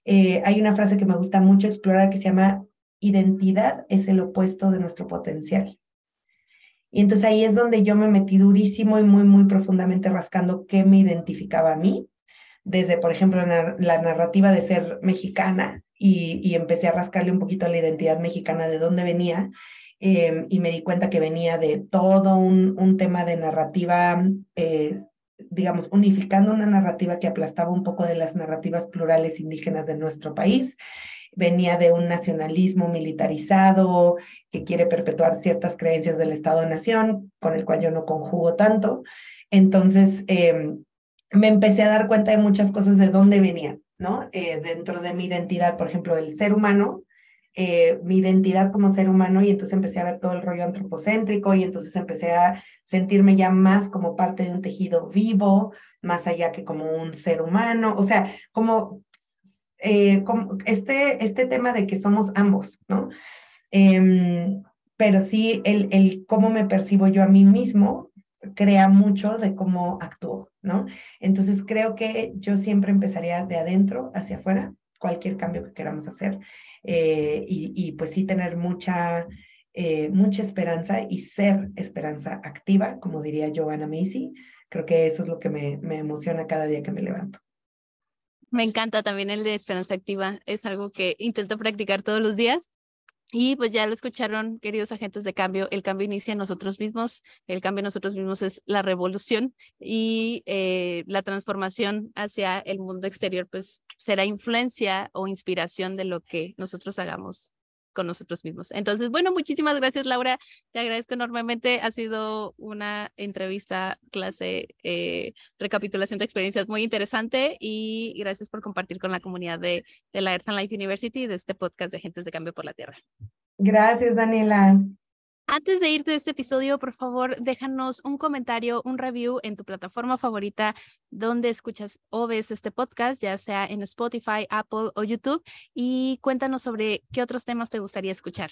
Eh, hay una frase que me gusta mucho explorar que se llama, identidad es el opuesto de nuestro potencial. Y entonces ahí es donde yo me metí durísimo y muy, muy profundamente rascando qué me identificaba a mí desde, por ejemplo, la narrativa de ser mexicana y, empecé a rascarle un poquito a la identidad mexicana de dónde venía em, y me di cuenta que venía de todo un, tema de narrativa, eh, digamos, unificando una narrativa que aplastaba un poco de las narrativas plurales indígenas de nuestro país. Venía de un nacionalismo militarizado que quiere perpetuar ciertas creencias del Estado-Nación, con el cual yo no conjugo tanto. Entonces, eh, me empecé a dar cuenta de muchas cosas de dónde venían, ¿no? Eh, dentro de mi identidad, por ejemplo, el ser humano, eh, mi identidad como ser humano y entonces empecé a ver todo el rollo antropocéntrico y entonces empecé a sentirme ya más como parte de un tejido vivo, más allá que como un ser humano, o sea, como, eh, este, este tema de que somos ambos, ¿no? Em, pero sí el, el cómo me percibo yo a mí mismo crea mucho de cómo actúo, ¿no? Entonces creo que yo siempre empezaría de adentro hacia afuera, cualquier cambio que queramos hacer, eh, y, pues sí tener mucha, eh, mucha esperanza y ser esperanza activa, como diría Joanna Macy. Creo que eso es lo que me, me emociona cada día que me levanto. Me encanta también el de esperanza activa, es algo que intento practicar todos los días Y pues ya lo escucharon, queridos agentes de cambio, el cambio inicia nosotros mismos, el cambio nosotros mismos es la revolución y eh, la transformación hacia el mundo exterior pues será influencia o inspiración de lo que nosotros hagamos con nosotros mismos. Entonces, bueno, muchísimas gracias, Laura. Te agradezco enormemente. Ha sido una entrevista, clase, eh, recapitulación de experiencias muy interesante y gracias por compartir con la comunidad de, la Earth and Life University de este podcast de Agentes de Cambio por la Tierra. Gracias, Daniela. Antes de irte de este episodio, por favor, déjanos un comentario, un review en tu plataforma favorita donde escuchas o ves este podcast, ya sea en Spotify, Apple o YouTube, y cuéntanos sobre qué otros temas te gustaría escuchar.